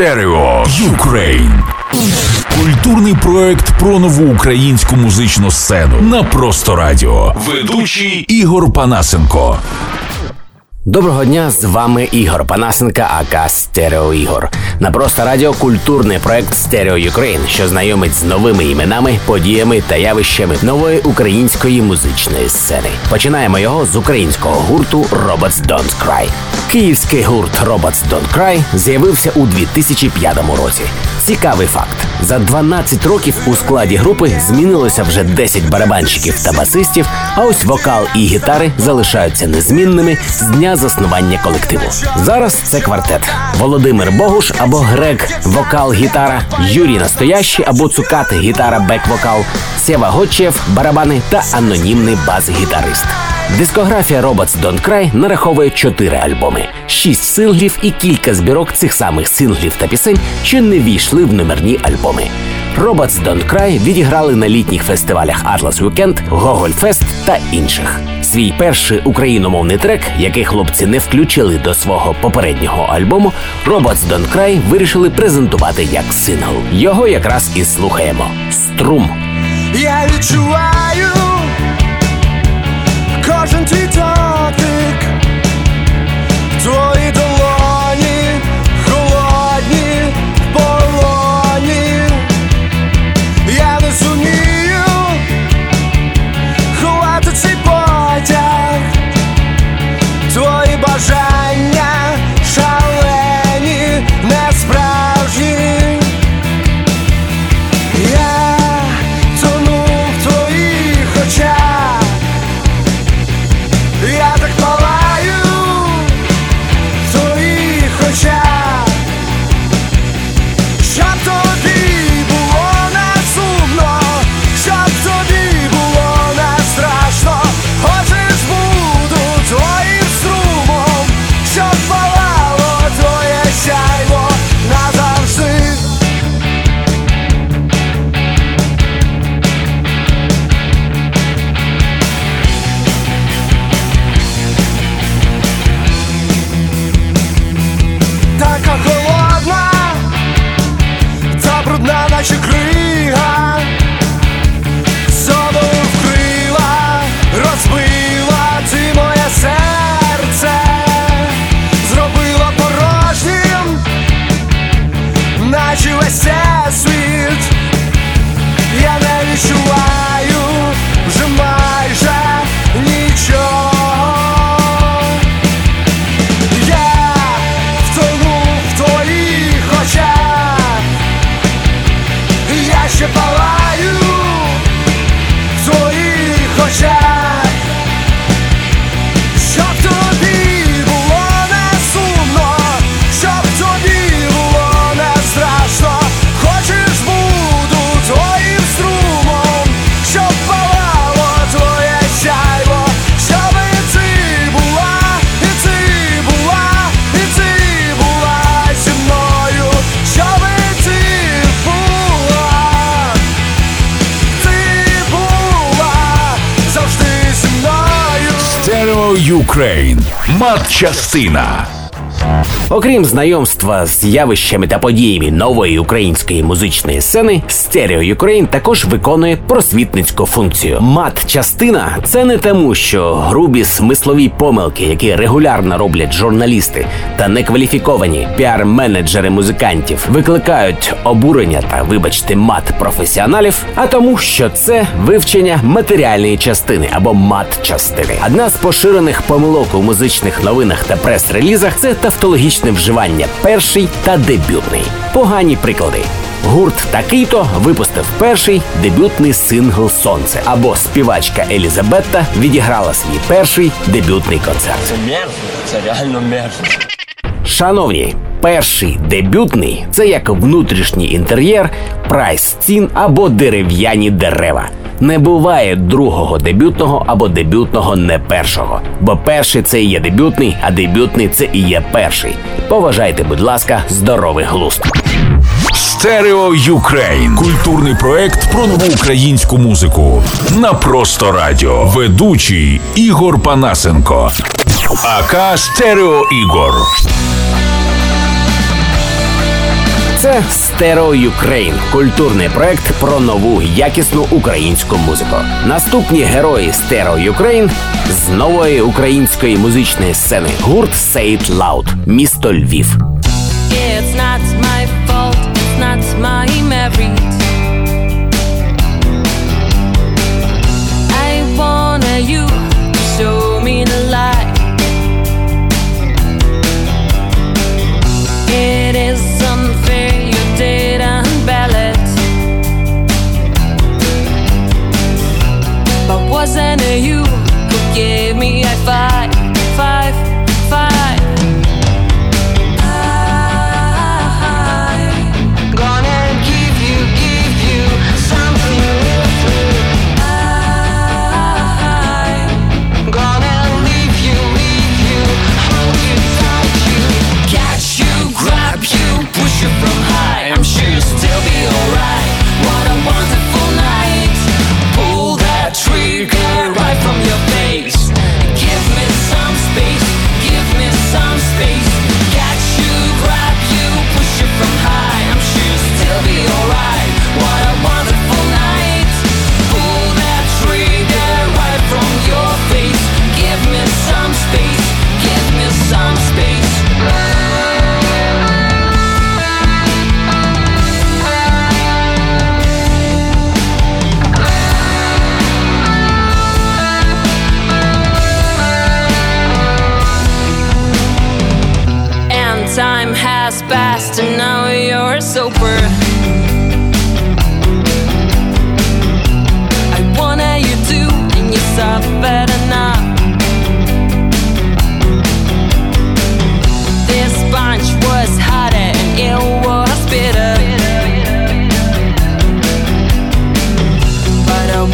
Stereo Ukraine. Культурний проект про нову українську музичну сцену на просто радіо. Ведучий Ігор Панасенко. Доброго дня, з вами Ігор Панасенка, aka Стерео Ігор. На просто радіо культурний проект Stereo Ukraine, що знайомить з новими іменами, подіями та явищами нової української музичної сцени. Починаємо його з українського гурту Robots Don't Cry. Київський гурт Robots Don't Cry з'явився у 2005 році. Цікавий факт: за 12 років у складі групи змінилося вже 10 барабанщиків та басистів. А ось вокал і гітари залишаються незмінними з дня заснування колективу. Зараз це квартет: Володимир Богуш або Грек, вокал, гітара, Юрій Настоящий або Цукати, гітара, бек-вокал, Сєва Готчев, барабани та анонімний бас-гітарист. Дискографія Robots Don't Cry нараховує чотири альбоми, шість синглів і кілька збірок цих самих синглів та пісень, що не увійшли в номерні альбоми. Robots Don't Cry відіграли на літніх фестивалях Atlas Weekend, Гоголь Фест та інших. Свій перший україномовний трек, який хлопці не включили до свого попереднього альбому, Robots Don't Cry вирішили презентувати як сингл. Його якраз і слухаємо. Струм. Я відчуваю кожен твій дотик as you said. Ukraine. Мат-частина. Окрім знайомства з явищами та подіями нової української музичної сцени, Stereo Ukraine також виконує просвітницьку функцію. Мат-частина це не тому, що грубі смислові помилки, які регулярно роблять журналісти та некваліфіковані піар-менеджери музикантів, викликають обурення та, вибачте, мат професіоналів, а тому, що це вивчення матеріальної частини або мат-частини. Одна з поширених помилок у музичних новинах та прес-релізах це тавтологічне вживання перший та дебютний. Погані приклади. Гурт такий-то випустив перший дебютний сингл Сонце або співачка Елізабетта відіграла свій перший дебютний концерт. Це мерзно, це реально мерзно. Шановні, перший дебютний це як внутрішній інтер'єр, прайс цін або дерев'яні дерева. Не буває другого дебютного або дебютного не першого. Бо перший це і є дебютний, а дебютний це і є перший. Поважайте, будь ласка, здоровий глузд. Stereo Ukraine. Культурний проект про нову українську музику. На просто радіо. Ведучий Ігор Панасенко. aka Стерео Ігор. Це Stereo Ukraine – культурний проект про нову якісну українську музику. Наступні герої Stereo Ukraine з нової української музичної сцени гурт Say It Loud, місто Львів. It's not my fault, it's not my merit.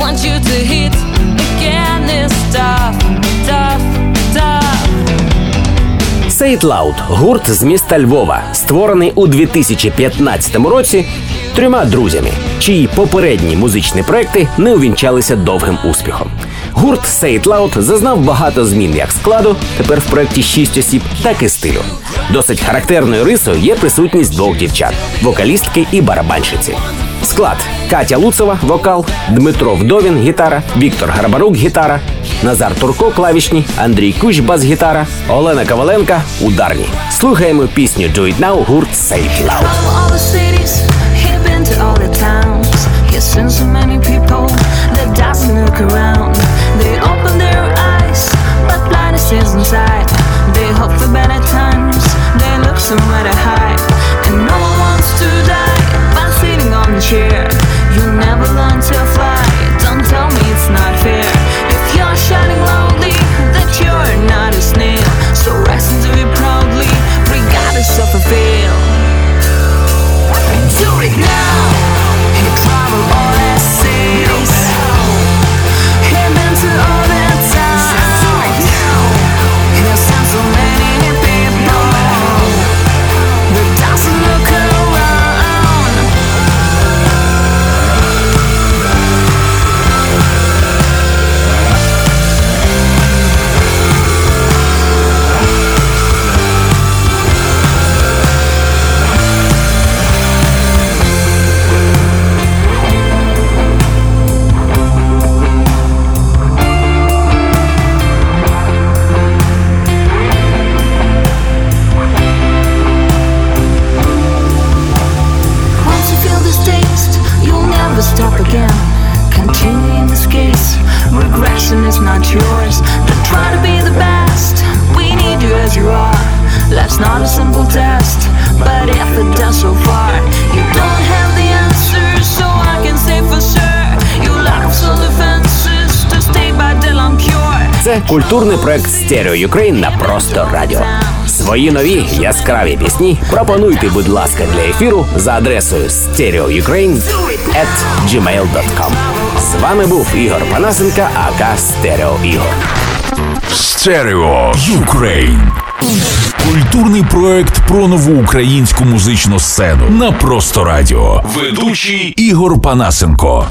Want you to hit гурт з міста Львова, створений у 2015 році трьома друзями, чиї попередні музичні проекти не увінчалися довгим успіхом. Гурт Loud зазнав багато змін як складу, тепер в проєкті 6 осіб, так і стилю. Досить характерною рисою є присутність двох дівчат вокалістки і барабанщиці. Склад Катя Луцева, вокал, Дмитро Вдовін, гітара, Віктор Гарбарук, гітара, Назар Турко, клавішні, Андрій Кущ, бас-гітара, Олена Коваленка, ударні. Слухаємо пісню Do It Now, гурт is inside. They hope for better times. They look somewhere to hide, Це культурний проект Stereo Ukraine на просто радіо. Свої нові яскраві пісні пропонуйте, будь ласка, для ефіру за адресою stereoukraine at gmail.com. З вами був Ігор Панасенко, aka Стерео Ігор. Stereo Ukraine. Культурний проект про нову українську музичну сцену на просто радіо. Ведучий Ігор Панасенко.